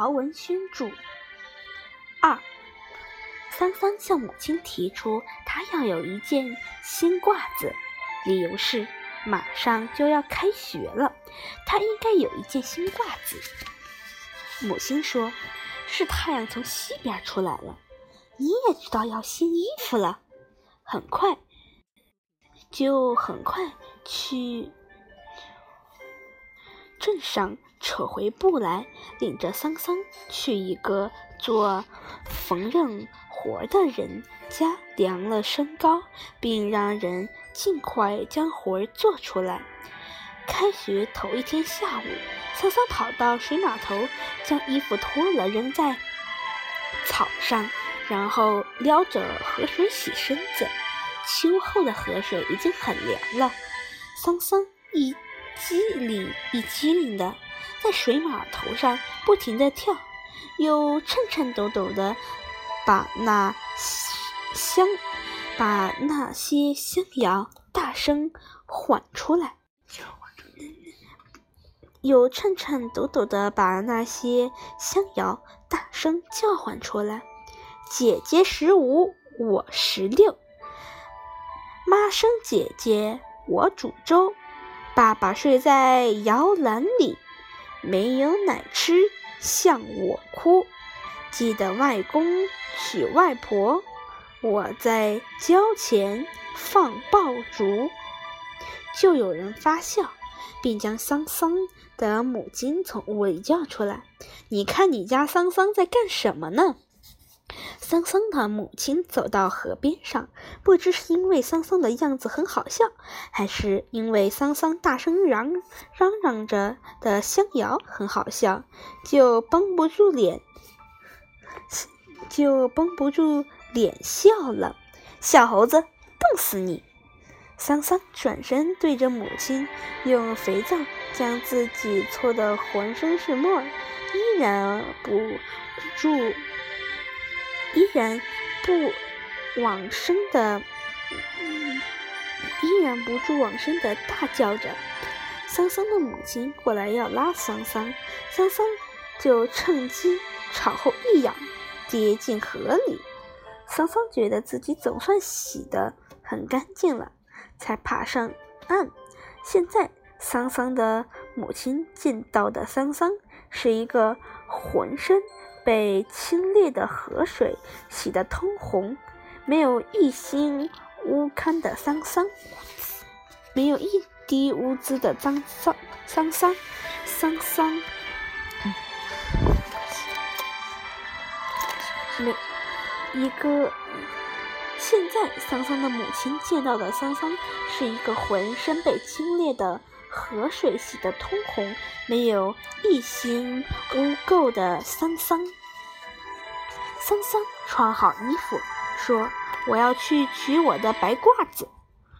曹文轩著。二，桑桑向母亲提出，他要有一件新褂子，理由是马上就要开学了，他应该有一件新褂子。母亲说：“是太阳从西边出来了，你也知道要新衣服了，很快，就很快去。”镇上扯回布来，领着桑桑去一个做缝纫活的人家量了身高，并让人尽快将活儿做出来。开学头一天下午，桑桑跑到水码头，将衣服脱了扔在草上，然后撩着河水洗身子。秋后的河水已经很凉了，桑桑一。机灵一机灵的，在水码头上不停地跳，又颤颤抖抖的把那香把那些香谣大声唤出来，又颤颤抖抖的把那些香谣大声叫唤出来。姐姐十五，我十六，妈生姐姐，我煮粥。爸爸睡在摇篮里，没有奶吃，向我哭。记得外公娶外婆，我在郊前放爆竹。就有人发笑，并将桑桑的母亲从屋里叫出来：“你看，你家桑桑在干什么呢？”桑桑的母亲走到河边上，不知是因为桑桑的样子很好笑，还是因为桑桑大声嚷嚷嚷着的香谣很好笑，就绷不住脸，就绷不住脸笑了。小猴子，冻死你！桑桑转身对着母亲，用肥皂将自己搓得浑身是沫，依然不住。依然不往生的，依然不住往生的大叫着。桑桑的母亲过来要拉桑桑，桑桑就趁机朝后一仰，跌进河里。桑桑觉得自己总算洗得很干净了，才爬上岸。现在，桑桑的母亲见到的桑桑是一个浑身。被清冽的河水洗得通红，没有一星污堪的桑桑，没有一滴污渍的脏桑桑桑桑桑，没一个。现在桑桑的母亲见到的桑桑是一个浑身被清冽的河水洗得通红，没有一星污垢的桑桑。桑桑穿好衣服，说：“我要去取我的白褂子。”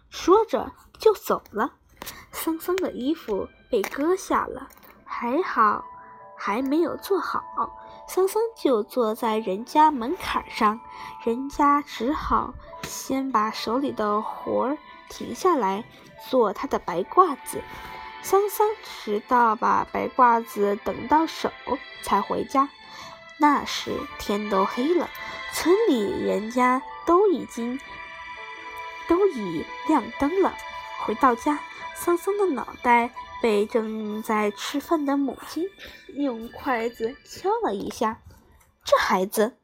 说着就走了。桑桑的衣服被割下了，还好还没有做好。桑桑就坐在人家门槛上，人家只好先把手里的活儿停下来做他的白褂子。桑桑直到把白褂子等到手才回家。那时天都黑了，村里人家都已经都已亮灯了。回到家，桑桑的脑袋被正在吃饭的母亲用筷子敲了一下。这孩子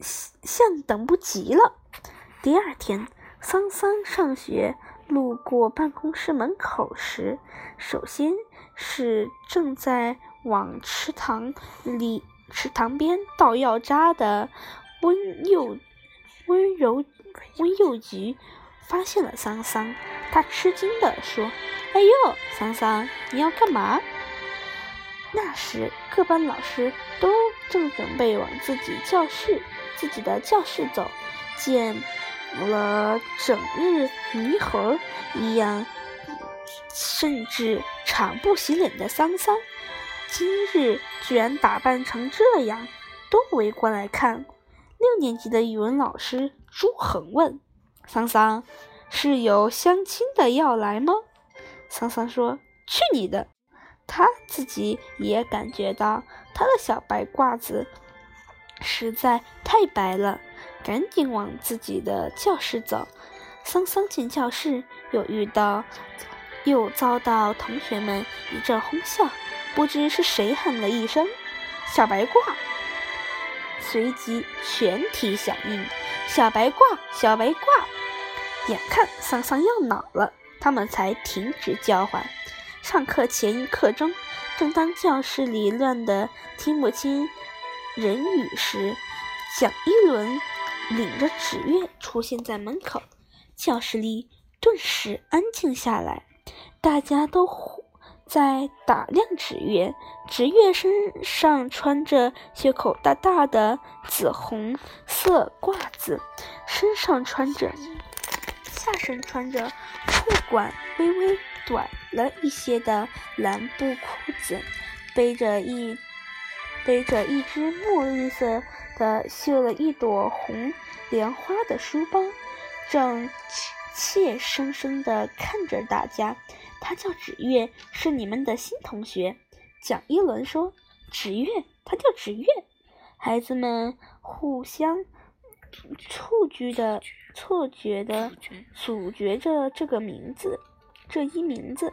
像等不及了。第二天，桑桑上学路过办公室门口时，首先是正在。往池塘里、池塘边倒药渣的温幼、温柔、温幼菊发现了桑桑，他吃惊地说：“哎呦，桑桑，你要干嘛？”那时各班老师都正准备往自己教室、自己的教室走，见了整日泥猴一样，甚至常不洗脸的桑桑。今日居然打扮成这样，都围过来看。六年级的语文老师朱恒问：“桑桑，是有相亲的要来吗？”桑桑说：“去你的！”他自己也感觉到他的小白褂子实在太白了，赶紧往自己的教室走。桑桑进教室，又遇到，又遭到同学们一阵哄笑。不知是谁喊了一声“小白褂”，随即全体响应“小白褂，小白褂”。眼看桑桑要恼了，他们才停止叫唤。上课前一刻钟，正当教室里乱得听不清人语时，蒋一轮领着纸月出现在门口，教室里顿时安静下来，大家都在打量纸月。纸月身上穿着袖口大大的紫红色褂子，身上穿着，下身穿着裤管微微。短了一些的蓝布裤子，背着一背着一只墨绿色的绣了一朵红莲花的书包，正怯生生地看着大家。他叫纸月，是你们的新同学。蒋一轮说：“纸月，他叫纸月。”孩子们互相错觉的错觉的咀嚼着这个名字。这一名字，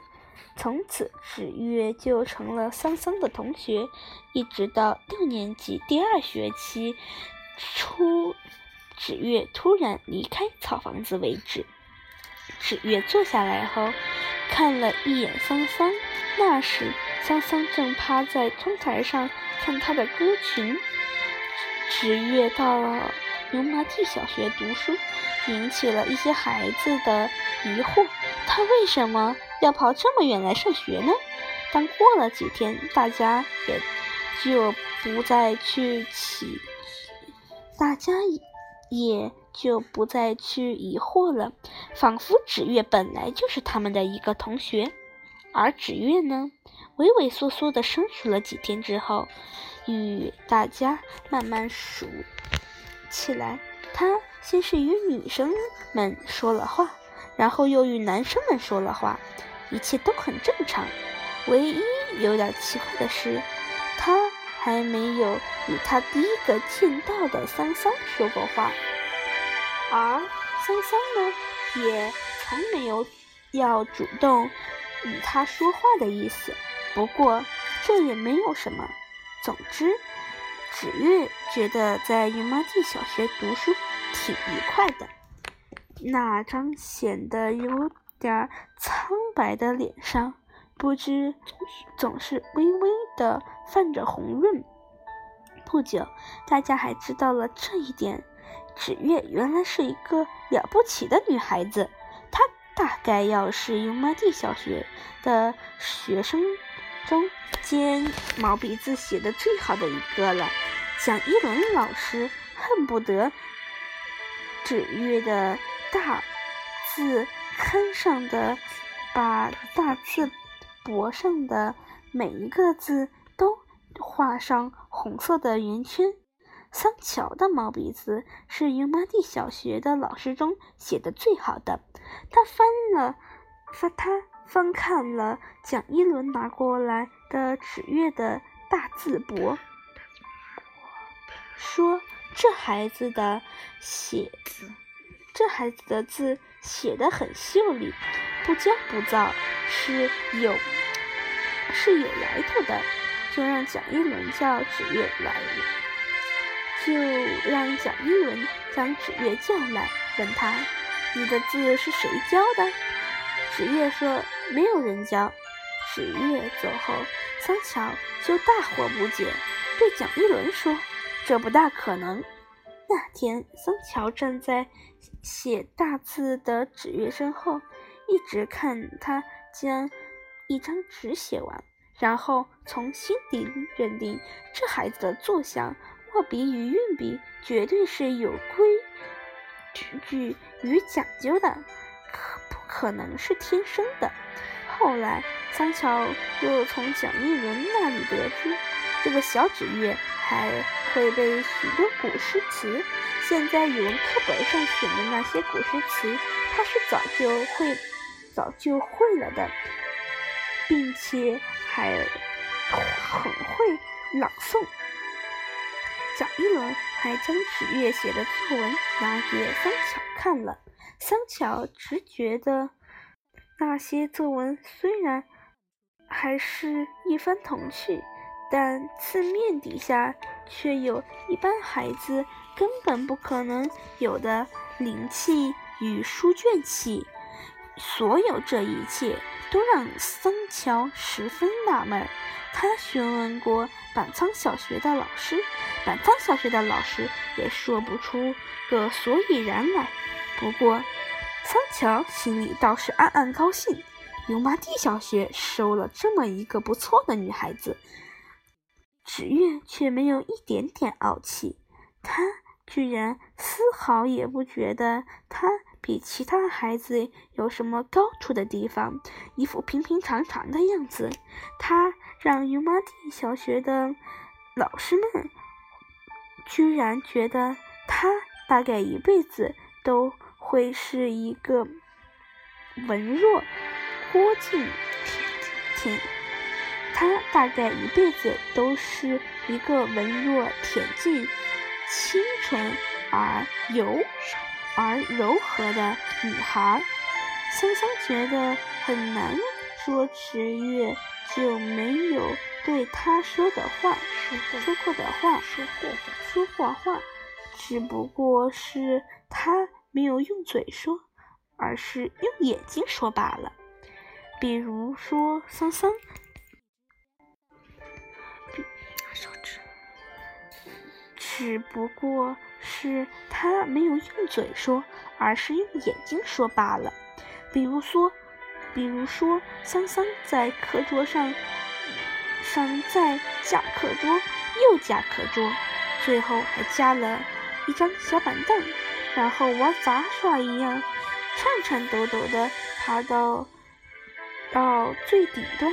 从此纸月就成了桑桑的同学，一直到六年级第二学期初，纸月突然离开草房子为止。纸月坐下来后，看了一眼桑桑，那时桑桑正趴在窗台上看他的歌群。纸月到了油麻地小学读书，引起了一些孩子的疑惑。他为什么要跑这么远来上学呢？但过了几天，大家也就不再去起，大家也就不再去疑惑了，仿佛纸月本来就是他们的一个同学。而纸月呢，畏畏缩缩的生疏了几天之后，与大家慢慢熟起来。他先是与女生们说了话。然后又与男生们说了话，一切都很正常。唯一有点奇怪的是，他还没有与他第一个见到的桑桑说过话，而桑桑呢，也从没有要主动与他说话的意思。不过这也没有什么。总之，纸月觉得在云妈地小学读书挺愉快的。那张显得有点苍白的脸上，不知总是微微的泛着红润。不久，大家还知道了这一点：纸月原来是一个了不起的女孩子。她大概要是油麻地小学的学生中间毛笔字写的最好的一个了。蒋一轮老师恨不得纸月的。大字龛上的，把大字簿上的每一个字都画上红色的圆圈。桑乔的毛笔字是油麻地小学的老师中写的最好的。他翻了翻，他翻看了蒋一轮拿过来的纸月的大字簿，说：“这孩子的写字。”这孩子的字写得很秀丽，不骄不躁，是有是有来头的。就让蒋一轮叫纸月来，就让蒋一轮将纸月叫来，问他：“你的字是谁教的？”纸月说：“没有人教。”纸月走后，桑乔就大惑不解，对蒋一轮说：“这不大可能。”那天，桑乔站在写大字的纸月身后，一直看他将一张纸写完，然后从心底认定这孩子的坐相、握笔与运笔绝对是有规矩与讲究的，可不可能是天生的？后来，桑乔又从蒋一伦那里得知，这个小纸月还。会背许多古诗词，现在语文课本上选的那些古诗词，他是早就会、早就会了的，并且还很会朗诵。蒋一龙还将纸月写的作文拿给桑乔看了，桑乔只觉得那些作文虽然还是一番童趣，但字面底下却有一般孩子根本不可能有的灵气与书卷气。所有这一切都让桑乔十分纳闷。他询问过板仓小学的老师，板仓小学的老师也说不出个所以然来。不过，桑乔心里倒是暗暗高兴，油麻地小学收了这么一个不错的女孩子。纸月却没有一点点傲气，他居然丝毫也不觉得他。比其他孩子有什么高处的地方？一副平平常常的样子。他让油麻地小学的老师们居然觉得他大概一辈子都会是一个文弱郭靖挺，他大概一辈子都是一个文弱恬静、清纯而柔。而柔和的女孩，桑桑觉得很难说，池月就没有对她说的话，说过的话，说过说过话，只不过是她没有用嘴说，而是用眼睛说罢了。比如说，桑桑，只不过。是他没有用嘴说，而是用眼睛说罢了。比如说，比如说，桑桑在课桌上，上再加课桌，又加课桌，最后还加了一张小板凳，然后玩杂耍一样，颤颤抖抖地爬到到最顶端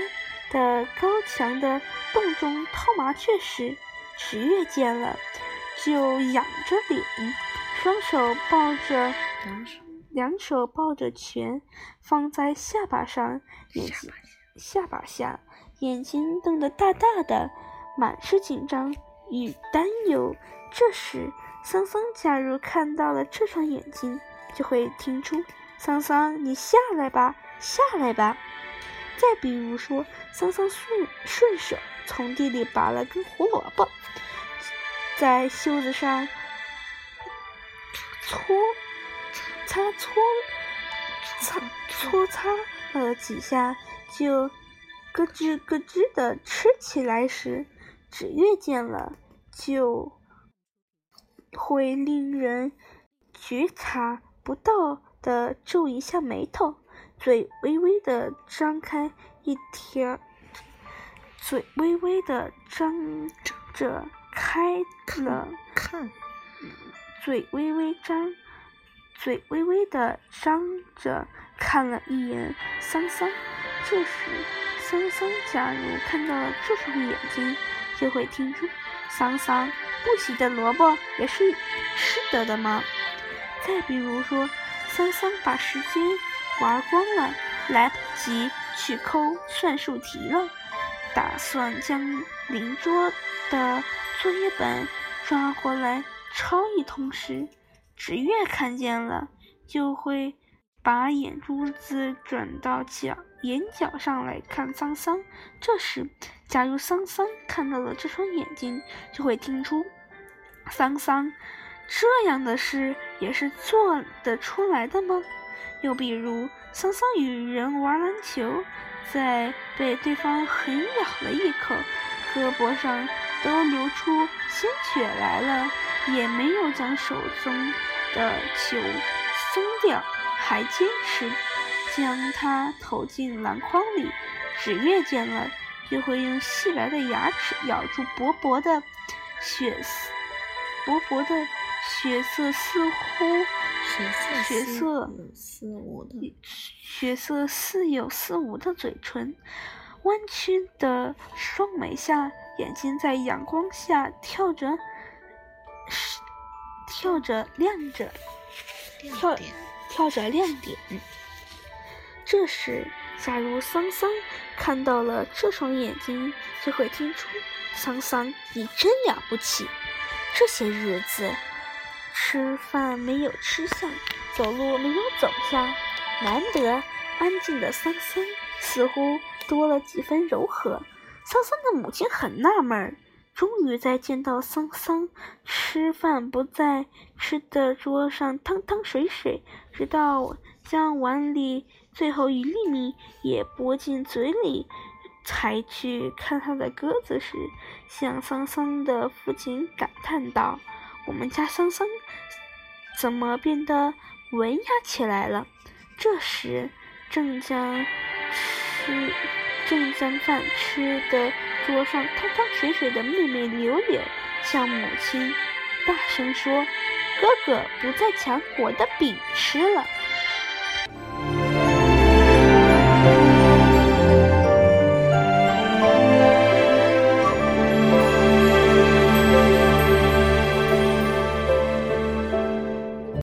的高墙的洞中掏麻雀时，十月见了。就仰着脸，双手抱着，两手抱着拳，放在下巴上，眼睛下巴下，眼睛瞪得大大的，满是紧张与担忧。这时，桑桑假如看到了这双眼睛，就会听出：“桑桑，你下来吧，下来吧。”再比如说，桑桑顺顺手从地里拔了根胡萝卜。在袖子上搓擦搓擦搓擦了几下，就咯吱咯吱的吃起来时，纸月见了就会令人觉察不到的皱一下眉头，嘴微微的张开一条，嘴微微的张着。开了，看，嘴微微张，嘴微微的张着，看了一眼桑桑。这时，桑桑假如看到了这双眼睛，就会听出桑桑不洗的萝卜也是吃得的吗？再比如说，桑桑把时间玩光了，来不及去抠算术题了，打算将邻桌的。作业本抓过来抄一通时，纸月看见了，就会把眼珠子转到角眼角上来看桑桑。这时，假如桑桑看到了这双眼睛，就会听出桑桑这样的事也是做得出来的吗？又比如，桑桑与人玩篮球，在被对方狠咬了一口，胳膊上。都流出鲜血来了，也没有将手中的球松掉，还坚持将它投进篮筐里。纸月见了，就会用细白的牙齿咬住薄薄的血丝，薄薄的血色似乎血色似无的血色似有似无的嘴唇，弯曲的双眉下。眼睛在阳光下跳着，跳着亮着，跳跳着亮点。这时，假如桑桑看到了这双眼睛，就会听出：“桑桑，你真了不起。”这些日子，吃饭没有吃相，走路没有走相，难得安静的桑桑似乎多了几分柔和。桑桑的母亲很纳闷儿，终于在见到桑桑吃饭不在吃的桌上汤汤水水，直到将碗里。最后一粒米也拨进嘴里，才去看他的鸽子时，向桑桑的父亲感叹道：“我们家桑桑怎么变得文雅起来了？”这时，正将吃正将饭吃的桌上汤汤水水的妹妹柳柳向母亲大声说：“哥哥不再抢我的饼吃了。”